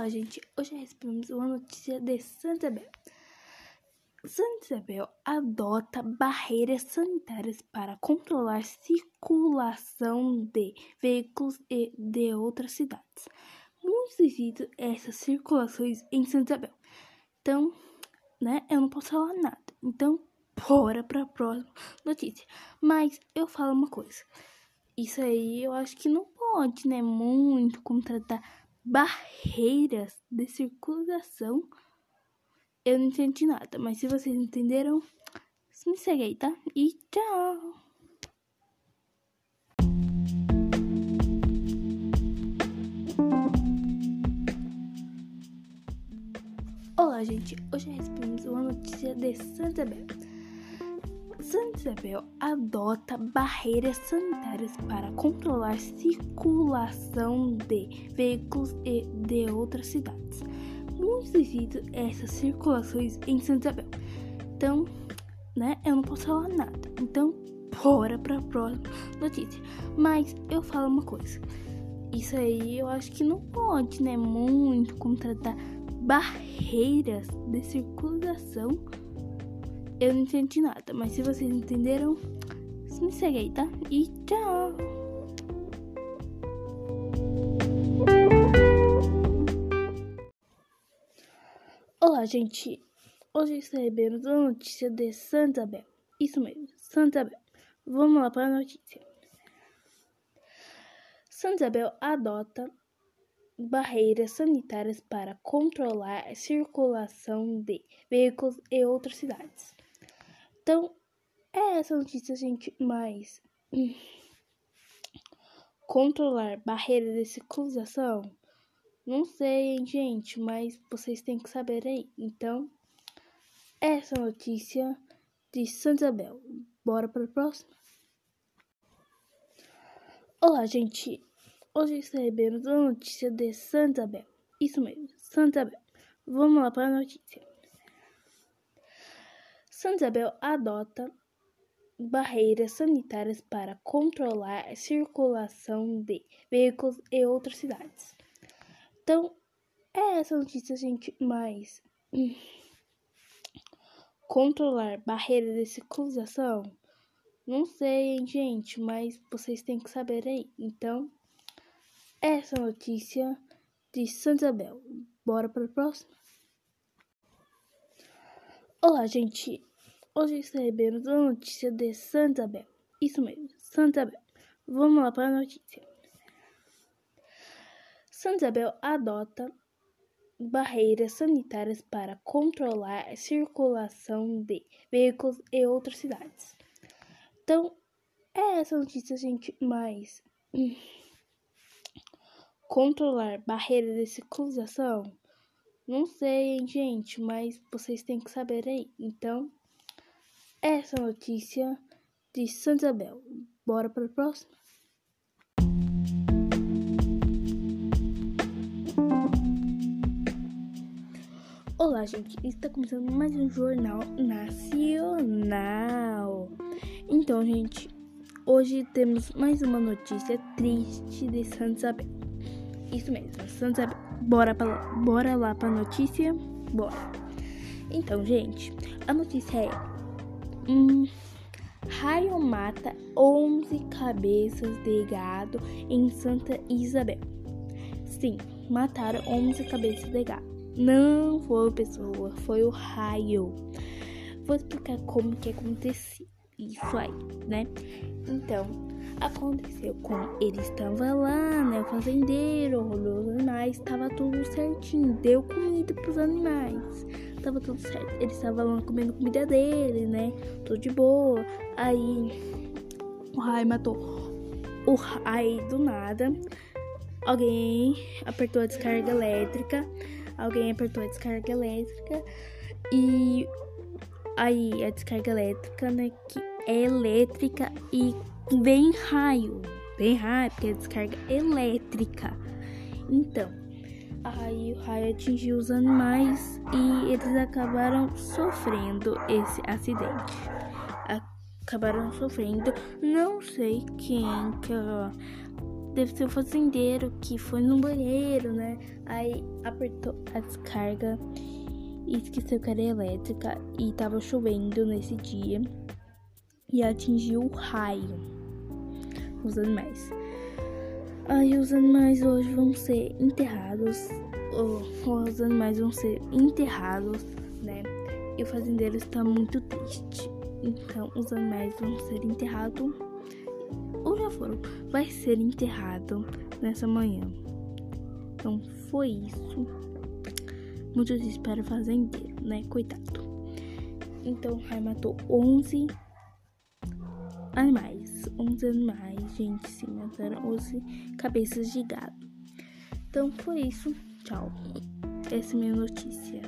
Olá, gente. Hoje recebemos uma notícia de Santa Isabel. Santa Isabel adota barreiras sanitárias para controlar a circulação de veículos e de outras cidades. Muito difícil essas circulações em Santa Isabel. Então, né, eu não posso falar nada. Então, bora para a próxima notícia. Mas eu falo uma coisa. Isso aí eu acho que não pode, né, muito contratar barreiras de circulação. Eu não entendi nada, mas se vocês entenderam, me segue aí, tá? E tchau! Olá, gente. Hoje recebemos uma notícia de Santa Isabel. Santa Isabel adota barreiras sanitárias para controlar a circulação de veículos e de outras cidades. Muito devido essas circulações em Santa Isabel. Então, né, eu não posso falar nada. Então, bora para a próxima notícia. Mas eu falo uma coisa. Isso aí eu acho que não pode, né, muito contratar barreiras de circulação eu não entendi nada, mas se vocês entenderam, me segue aí, tá? E tchau! Olá, gente! Hoje recebemos uma notícia de Santa Isabel. Isso mesmo, Santa Isabel. Vamos lá para a notícia. Santa Isabel adota barreiras sanitárias para controlar a circulação de veículos e outras cidades. Então, é essa notícia, gente, mas controlar barreiras de circulação, não sei, gente, mas vocês têm que saber aí. Então, essa notícia de Santa Isabel. Bora para a próxima? Olá, gente. Hoje recebemos uma notícia de Santa Isabel. Isso mesmo, Santa Isabel. Vamos lá para a notícia. Santa Isabel adota barreiras sanitárias para controlar a circulação de veículos e outras cidades. Então, é essa notícia, gente, mas controlar barreiras de circulação, não sei, gente, mas vocês têm que saber aí. Então, é essa notícia de Santa Isabel. Bora para a próxima? Olá, gente. Hoje recebemos uma notícia de Santa Isabel. Isso mesmo, Santa Isabel. Vamos lá para a notícia. Santa Isabel adota barreiras sanitárias para controlar a circulação de veículos e outras cidades. Então, é essa notícia, gente, mas controlar barreiras de circulação, não sei, gente, mas vocês têm que saber aí. Então, essa notícia de Santa Isabel. Bora para a próxima? Olá, gente. Está começando mais um jornal nacional. Então, gente, hoje temos mais uma notícia triste de Santa Isabel. Isso mesmo, Santa Isabel. Bora, pra, bora lá para a notícia? Bora. Então, gente, a notícia é um raio mata 11 cabeças de gado em Santa Isabel. Sim, mataram 11 cabeças de gado. Não foi pessoa, foi o raio. Vou explicar como que aconteceu isso aí, né? Então, aconteceu com ele estava lá, né? O fazendeiro olhou os animais, estava tudo certinho, deu comida para os animais tava tudo certo. Ele estava lá comendo comida dele, né? Tudo de boa. Aí o Rai matou. O Rai do nada. Alguém apertou a descarga elétrica. Alguém apertou a descarga elétrica. E aí a descarga elétrica, né? Que é elétrica e vem raio. Vem raio, porque é descarga elétrica. Então, Aí o raio atingiu os animais e eles acabaram sofrendo esse acidente. Acabaram sofrendo, não sei quem que deve ser o fazendeiro que foi no banheiro, né? Aí apertou a descarga e esqueceu que era elétrica e tava chovendo nesse dia e atingiu o raio os animais. Aí os animais hoje vão ser enterrados, ou, os animais vão ser enterrados, né? E o fazendeiro está muito triste. Então os animais vão ser enterrados ou já foram, vai ser enterrado nessa manhã. Então foi isso. Muito o fazendeiro, né? Coitado. Então o Rai matou 11 animais. 11 animais, gente, sim, mataram 11 cabeças de gado. Então foi isso. Tchau. Essa é minha notícia.